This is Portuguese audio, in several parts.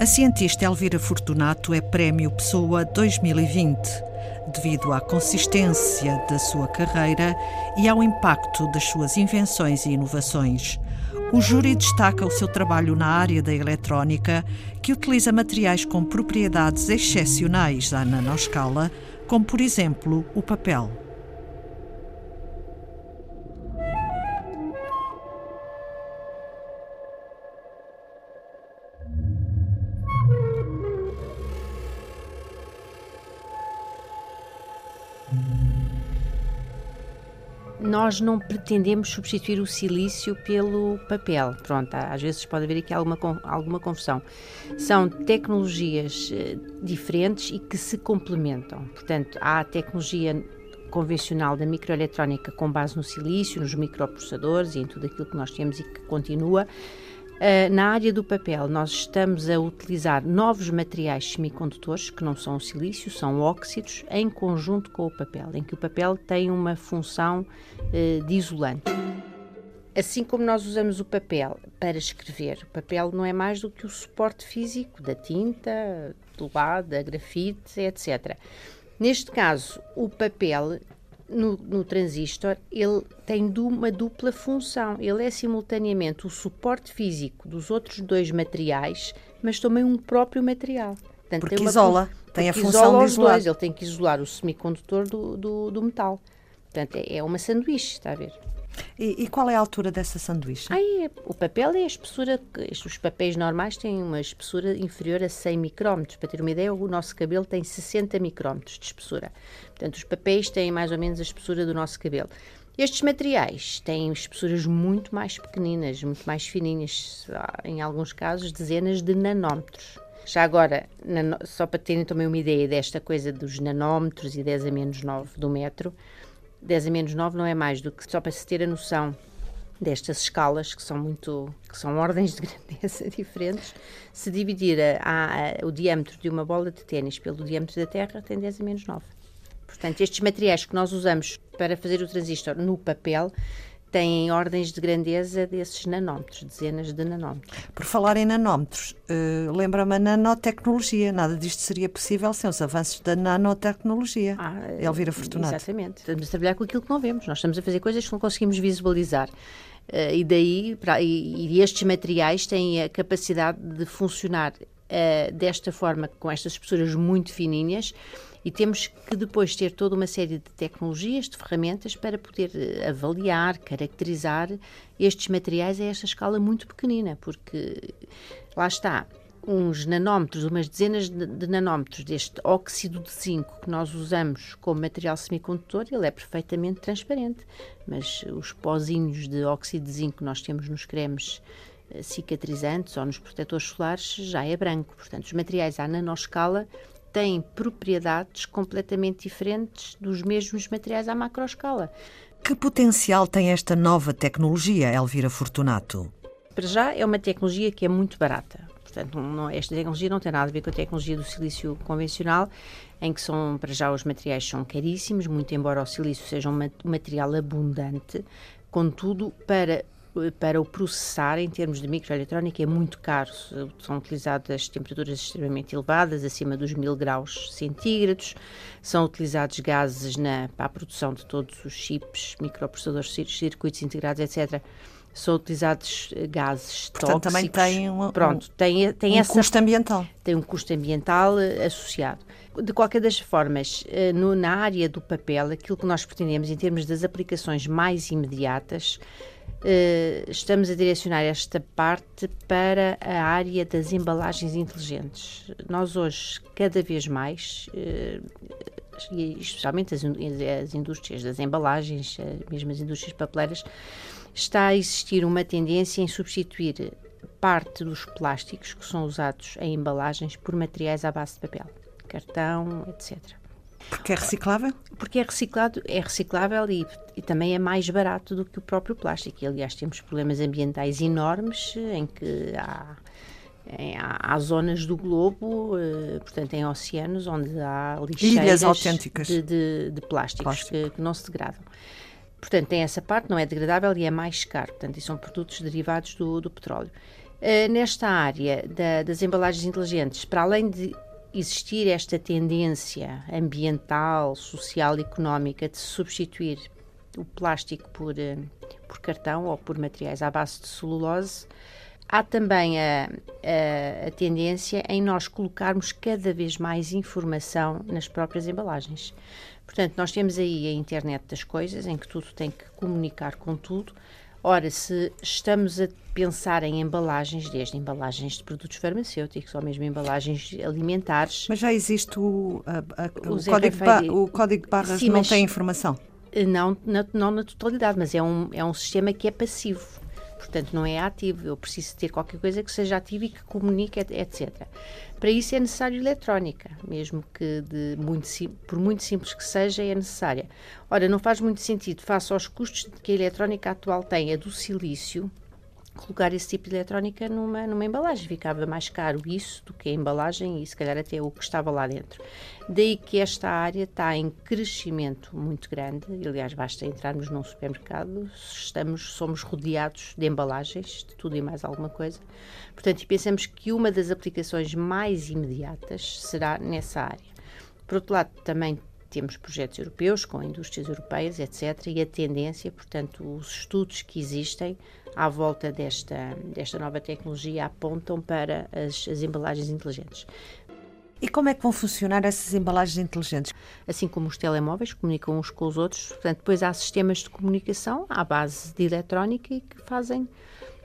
A cientista Elvira Fortunato é Prémio Pessoa 2020, devido à consistência da sua carreira e ao impacto das suas invenções e inovações. O júri destaca o seu trabalho na área da eletrónica, que utiliza materiais com propriedades excepcionais à nanoscala, como por exemplo o papel. Nós não pretendemos substituir o silício pelo papel. Pronto, às vezes pode haver aqui alguma, alguma confusão. São tecnologias eh, diferentes e que se complementam. Portanto, há a tecnologia convencional da microeletrónica com base no silício, nos microprocessadores e em tudo aquilo que nós temos e que continua. Uh, na área do papel, nós estamos a utilizar novos materiais semicondutores, que não são o silício, são óxidos, em conjunto com o papel, em que o papel tem uma função uh, de isolante. Assim como nós usamos o papel para escrever, o papel não é mais do que o suporte físico da tinta, do lado, da grafite, etc. Neste caso, o papel no, no transistor, ele tem uma dupla função. Ele é simultaneamente o suporte físico dos outros dois materiais, mas também um próprio material. Portanto, porque tem uma, isola, tem a função de isolar. Dois. Ele tem que isolar o semicondutor do, do, do metal. Portanto, é, é uma sanduíche, está a ver? E, e, qual é a altura dessa sanduíche? O papel é a espessura, os papéis normais têm uma espessura inferior a 100 micrómetros. Para ter uma ideia, o nosso cabelo tem 60 micrómetros de espessura. Portanto, os papéis têm mais ou menos a espessura do nosso cabelo. Estes materiais têm espessuras muito mais pequeninas, muito mais fininhas, em alguns casos dezenas de nanómetros. Já agora, só para terem também uma ideia desta coisa dos nanómetros e 10 a menos 9 do metro, 10 a menos 9 não é mais do que só para se ter a noção destas escalas, que são muito, que são ordens de grandeza diferentes, se dividir a, a, o diâmetro de uma bola de ténis pelo diâmetro da Terra, tem 10 a menos 9. Portanto, estes materiais que nós usamos para fazer o transistor no papel têm ordens de grandeza desses nanómetros, dezenas de nanómetros. Por falar em nanómetros, uh, lembra-me a nanotecnologia. Nada disto seria possível sem os avanços da nanotecnologia. Ah, Elvira Fortunato. Exatamente. Estamos a trabalhar com aquilo que não vemos. Nós estamos a fazer coisas que não conseguimos visualizar. Uh, e daí, pra, e, e, estes materiais têm a capacidade de funcionar uh, desta forma, com estas espessuras muito fininhas, e temos que depois ter toda uma série de tecnologias, de ferramentas para poder eh, avaliar, caracterizar estes materiais a esta escala muito pequenina, porque lá está, uns nanómetros, umas dezenas de, nanómetros deste óxido de zinco que nós usamos como material semicondutor, ele é perfeitamente transparente, mas os pozinhos de óxido de zinco que nós temos nos cremes eh, cicatrizantes ou nos protetores solares já é branco. Portanto, os materiais à nanoscala têm propriedades completamente diferentes dos mesmos materiais à macroescala. Que potencial tem esta nova tecnologia, Elvira Fortunato? Para já é uma tecnologia que é muito barata. Portanto, não, esta tecnologia não tem nada a ver com a tecnologia do silício convencional, em que são, para já, os materiais são caríssimos, muito embora o silício seja um material abundante. Contudo, para para o processar em termos de microeletrónica é muito caro. São utilizadas temperaturas extremamente elevadas, acima dos mil graus centígrados. São utilizados gases na, para a produção de todos os chips, microprocessadores, circuitos integrados, etc são utilizados eh, gases Portanto, tóxicos. também tem um, Pronto, tem, tem um essa, custo ambiental. Tem um custo ambiental eh, associado. De qualquer das formas, eh, no, na área do papel, aquilo que nós pretendemos em termos das aplicações mais imediatas estamos a direcionar esta parte para a área das embalagens inteligentes. Nós hoje, cada vez mais, especialmente as, as, indústrias das embalagens, mesmo as indústrias papeleiras, está a existir uma tendência em substituir parte dos plásticos que são usados em embalagens por materiais à base de papel, cartão, etc. Porque é reciclável? Porque é reciclado, é reciclável e, e, também é mais barato do que o próprio plástico. E, aliás, temos problemas ambientais enormes em que há, em, há, há zonas do globo, eh, portanto, em oceanos, onde há lixeiras autênticas de, de, de plásticos Plástico. que, que não se degradam. Portanto, tem essa parte, não é degradável e é mais caro. Portanto, e são produtos derivados do, do petróleo. Uh, nesta área da, das embalagens inteligentes, para além de existir esta tendência ambiental, social e económica de substituir o plástico por, uh, por cartão ou por materiais à base de celulose, há também a, a, a, tendência em nós colocarmos cada vez mais informação nas próprias embalagens. Portanto, nós temos aí a internet das coisas, em que tudo tem que comunicar com tudo. Ora, se estamos a pensar em embalagens, desde embalagens de produtos farmacêuticos ou mesmo embalagens alimentares. Mas já existe o, a, o, código, de o código de barras, Sim, não tem informação? Não na, não na totalidade, mas é um, é um sistema que é passivo portanto não é ativo. Eu preciso ter qualquer coisa que seja ativa e que comunique, etc. Para isso é necessário eletrónica, mesmo que de muito, por muito simples que seja, é necessária. Ora, não faz muito sentido, face aos custos que a eletrónica atual tem, a do silício, colocar esse tipo de eletrónica numa, numa embalagem. Ficava mais caro isso do que a embalagem e se calhar até o que estava lá dentro. Daí que esta área está em crescimento muito grande. Aliás, basta entrarmos num supermercado, estamos, somos rodeados de embalagens, de tudo e mais alguma coisa. Portanto, pensamos que uma das aplicações mais imediatas será nessa área. Por outro lado, também temos projetos europeus com indústrias europeias, etc. E a tendência, portanto, os estudos que existem à volta desta, desta nova tecnologia apontam para as, as embalagens inteligentes. E como é que vão funcionar essas embalagens inteligentes? Assim como os telemóveis comunicam uns com os outros, portanto, depois há sistemas de comunicação à base de eletrónica e que fazem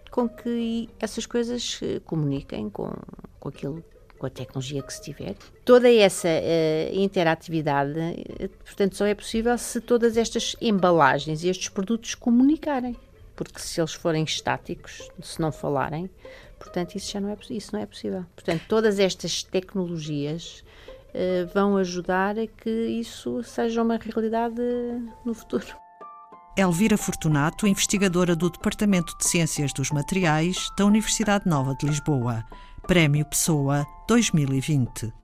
com que essas coisas eh, comuniquem com, com aquilo com a tecnologia que se tiver. Toda essa uh, interatividade, uh, portanto, só é possível se todas estas embalagens e estes produtos comunicarem. Porque se eles forem estáticos, se não falarem, portanto, isso já não é, isso não é possível. Portanto, todas estas tecnologias uh, vão ajudar a que isso seja uma realidade no futuro. Elvira Fortunato, investigadora do Departamento de Ciências dos Materiais da Universidade Nova de Lisboa. Prémio Pessoa 2020.